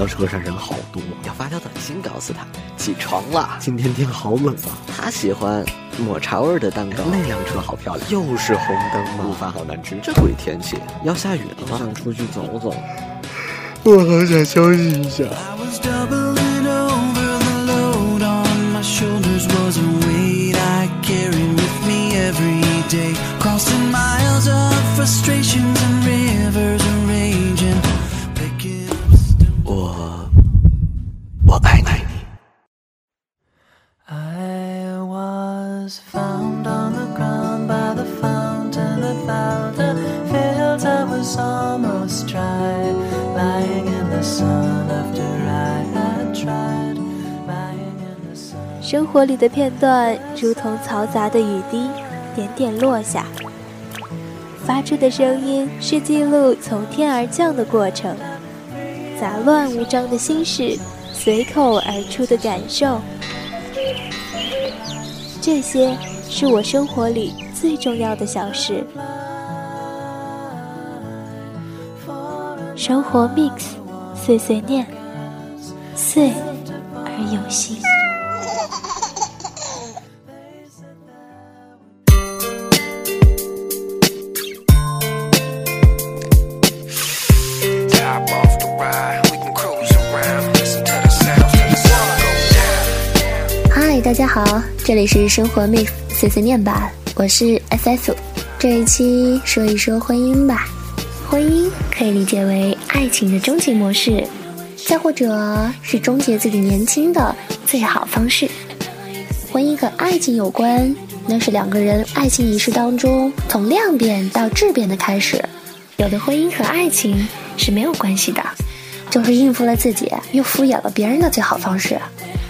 教室上人好多，要发条短信告诉他起床了。今天天好冷啊。他喜欢抹茶味的蛋糕。那辆车好漂亮，又是红灯吗？午饭好难吃。这鬼天气，要下雨了吗？想出去走走。我好想休息一下。Was found on the ground by the fountain about the fields I was almost dry lying in the sun after I had tried. Lying in the sun. 生活里的片段如同嘈杂的雨滴点点落下。发出的声音是记录从天而降的过程杂乱无章的心事随口而出的感受，这些是我生活里最重要的小事。生活 mix，碎碎念，碎而有心。大家好，这里是生活 mix 碎碎念吧，我是 FF。这一期说一说婚姻吧。婚姻可以理解为爱情的终极模式，再或者是终结自己年轻的最好方式。婚姻和爱情有关，那是两个人爱情仪式当中从量变到质变的开始。有的婚姻和爱情是没有关系的，就是应付了自己又敷衍了别人的最好方式。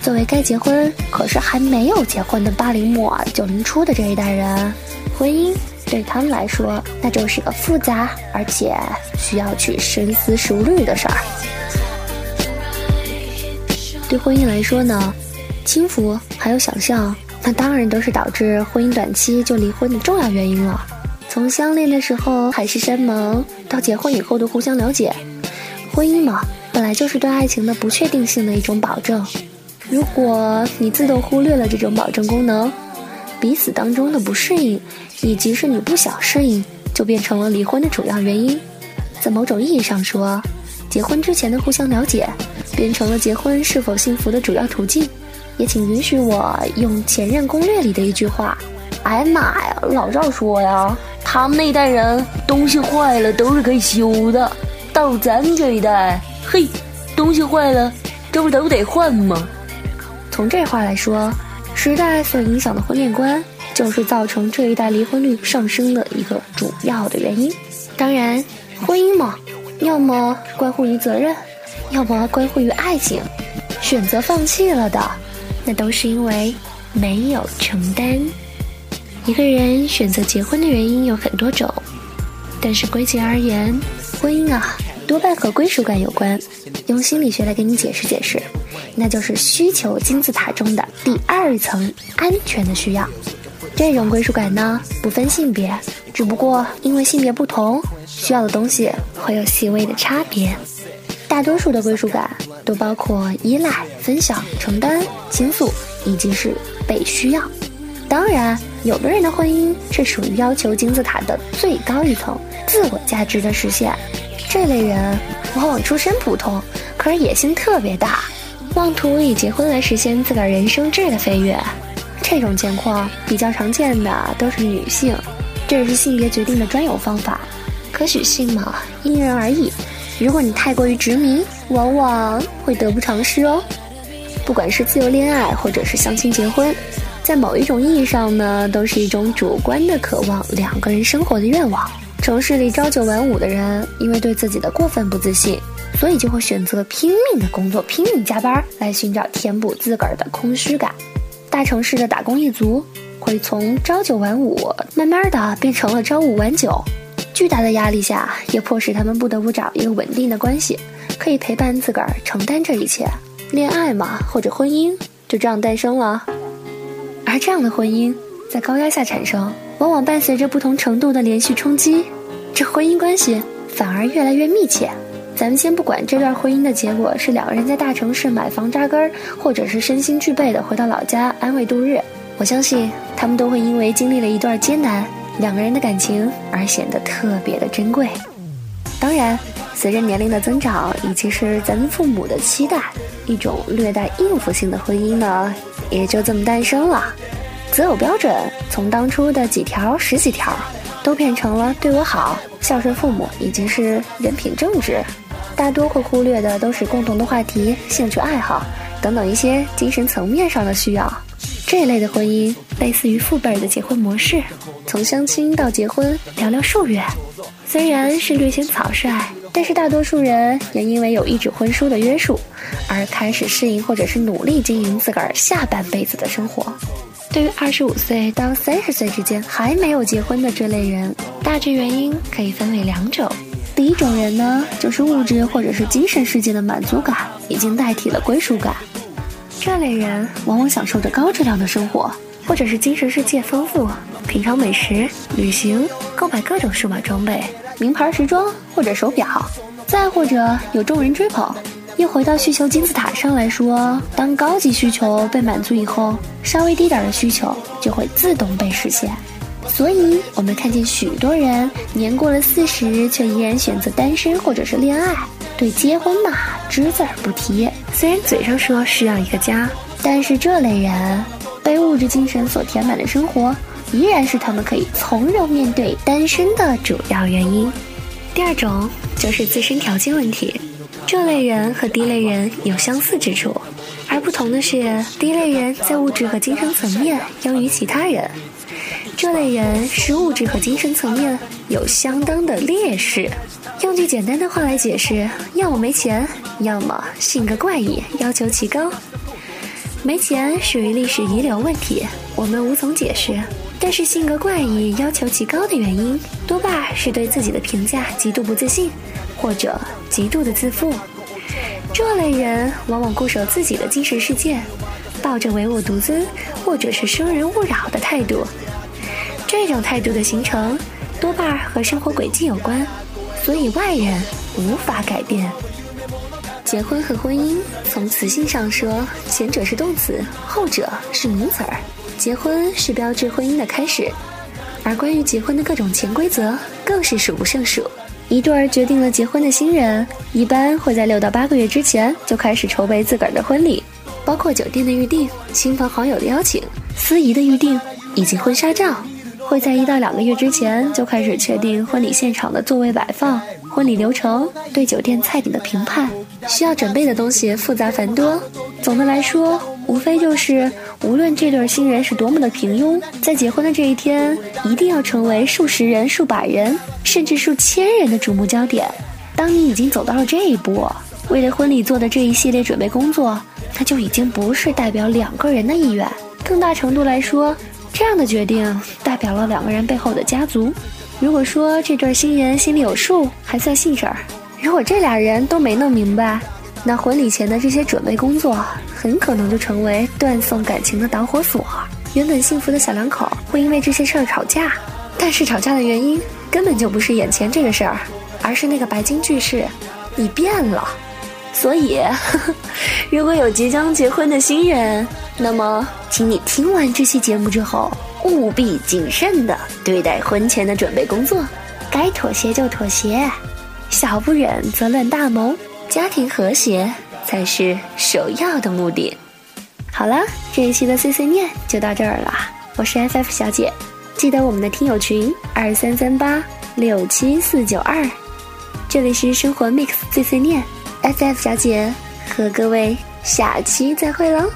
作为该结婚可是还没有结婚的八零末九零初的这一代人，婚姻对他们来说那就是个复杂而且需要去深思熟虑的事儿。对婚姻来说呢，轻浮还有想象，那当然都是导致婚姻短期就离婚的重要原因了。从相恋的时候海誓山盟到结婚以后的互相了解，婚姻嘛，本来就是对爱情的不确定性的一种保证。如果你自动忽略了这种保证功能，彼此当中的不适应，以及是你不想适应，就变成了离婚的主要原因。在某种意义上说，结婚之前的互相了解，变成了结婚是否幸福的主要途径。也请允许我用《前任攻略》里的一句话：“哎呀妈呀，老赵说呀，他们那代人东西坏了都是可以修的，到咱这一代，嘿，东西坏了，这不都得换吗？”从这话来说，时代所影响的婚恋观，就是造成这一代离婚率上升的一个主要的原因。当然，婚姻嘛，要么关乎于责任，要么关乎于爱情。选择放弃了的，那都是因为没有承担。一个人选择结婚的原因有很多种，但是归结而言，婚姻啊，多半和归属感有关。用心理学来给你解释解释。那就是需求金字塔中的第二层安全的需要。这种归属感呢，不分性别，只不过因为性别不同，需要的东西会有细微的差别。大多数的归属感都包括依赖、分享、承担、倾诉，以及是被需要。当然，有的人的婚姻是属于要求金字塔的最高一层自我价值的实现。这类人往往出身普通，可是野心特别大。妄图以结婚来实现自个儿人生质的飞跃，这种情况比较常见的都是女性，这也是性别决定的专有方法。可许性嘛，因人而异。如果你太过于执迷，往往会得不偿失哦。不管是自由恋爱，或者是相亲结婚，在某一种意义上呢，都是一种主观的渴望两个人生活的愿望。城市里朝九晚五的人，因为对自己的过分不自信。所以就会选择拼命的工作，拼命加班来寻找填补自个儿的空虚感。大城市的打工一族会从朝九晚五慢慢的变成了朝五晚九，巨大的压力下也迫使他们不得不找一个稳定的关系，可以陪伴自个儿承担这一切。恋爱嘛，或者婚姻就这样诞生了。而这样的婚姻在高压下产生，往往伴随着不同程度的连续冲击，这婚姻关系反而越来越密切。咱们先不管这段婚姻的结果是两个人在大城市买房扎根儿，或者是身心俱备的回到老家安慰度日，我相信他们都会因为经历了一段艰难，两个人的感情而显得特别的珍贵。当然，随着年龄的增长，以及是咱们父母的期待，一种略带应付性的婚姻呢，也就这么诞生了。择偶标准从当初的几条、十几条，都变成了对我好、孝顺父母，以及是人品正直。大多会忽略的都是共同的话题、兴趣爱好等等一些精神层面上的需要。这一类的婚姻类似于父辈的结婚模式，从相亲到结婚，寥寥数月。虽然是略显草率，但是大多数人也因为有一纸婚书的约束，而开始适应或者是努力经营自个儿下半辈子的生活。对于二十五岁到三十岁之间还没有结婚的这类人，大致原因可以分为两种。第一种人呢，就是物质或者是精神世界的满足感已经代替了归属感。这类人往往享受着高质量的生活，或者是精神世界丰富，品尝美食、旅行、购买各种数码装备、名牌时装或者手表，再或者有众人追捧。又回到需求金字塔上来说，当高级需求被满足以后，稍微低点的需求就会自动被实现。所以，我们看见许多人年过了四十，却依然选择单身或者是恋爱，对结婚嘛只字儿不提。虽然嘴上说需要一个家，但是这类人被物质精神所填满的生活，依然是他们可以从容面对单身的主要原因。第二种就是自身条件问题，这类人和低类人有相似之处，而不同的是，低类人在物质和精神层面优于其他人。这类人是物质和精神层面有相当的劣势。用句简单的话来解释，要么没钱，要么性格怪异，要求极高。没钱属于历史遗留问题，我们无从解释。但是性格怪异、要求极高的原因，多半是对自己的评价极度不自信，或者极度的自负。这类人往往固守自己的精神世界，抱着唯我独尊或者是生人勿扰的态度。这种态度的形成，多半和生活轨迹有关，所以外人无法改变。结婚和婚姻，从词性上说，前者是动词，后者是名词儿。结婚是标志婚姻的开始，而关于结婚的各种潜规则，更是数不胜数。一对儿决定了结婚的新人，一般会在六到八个月之前就开始筹备自个儿的婚礼，包括酒店的预订、亲朋好友的邀请、司仪的预订以及婚纱照。会在一到两个月之前就开始确定婚礼现场的座位摆放、婚礼流程、对酒店菜品的评判，需要准备的东西复杂繁多。总的来说，无非就是无论这对新人是多么的平庸，在结婚的这一天，一定要成为数十人、数百人，甚至数千人的瞩目焦点。当你已经走到了这一步，为了婚礼做的这一系列准备工作，那就已经不是代表两个人的意愿，更大程度来说。这样的决定代表了两个人背后的家族。如果说这对新人心里有数，还算信事儿；如果这俩人都没弄明白，那婚礼前的这些准备工作很可能就成为断送感情的导火索。原本幸福的小两口会因为这些事儿吵架，但是吵架的原因根本就不是眼前这个事儿，而是那个白金句式：“你变了。”所以，如果有即将结婚的新人，那么，请你听完这期节目之后，务必谨慎的对待婚前的准备工作，该妥协就妥协，小不忍则乱大谋，家庭和谐才是首要的目的。好了，这一期的碎碎念就到这儿了，我是 FF 小姐，记得我们的听友群二三三八六七四九二，这里是生活 mix 碎碎念。，FF 小姐和各位下期再会喽。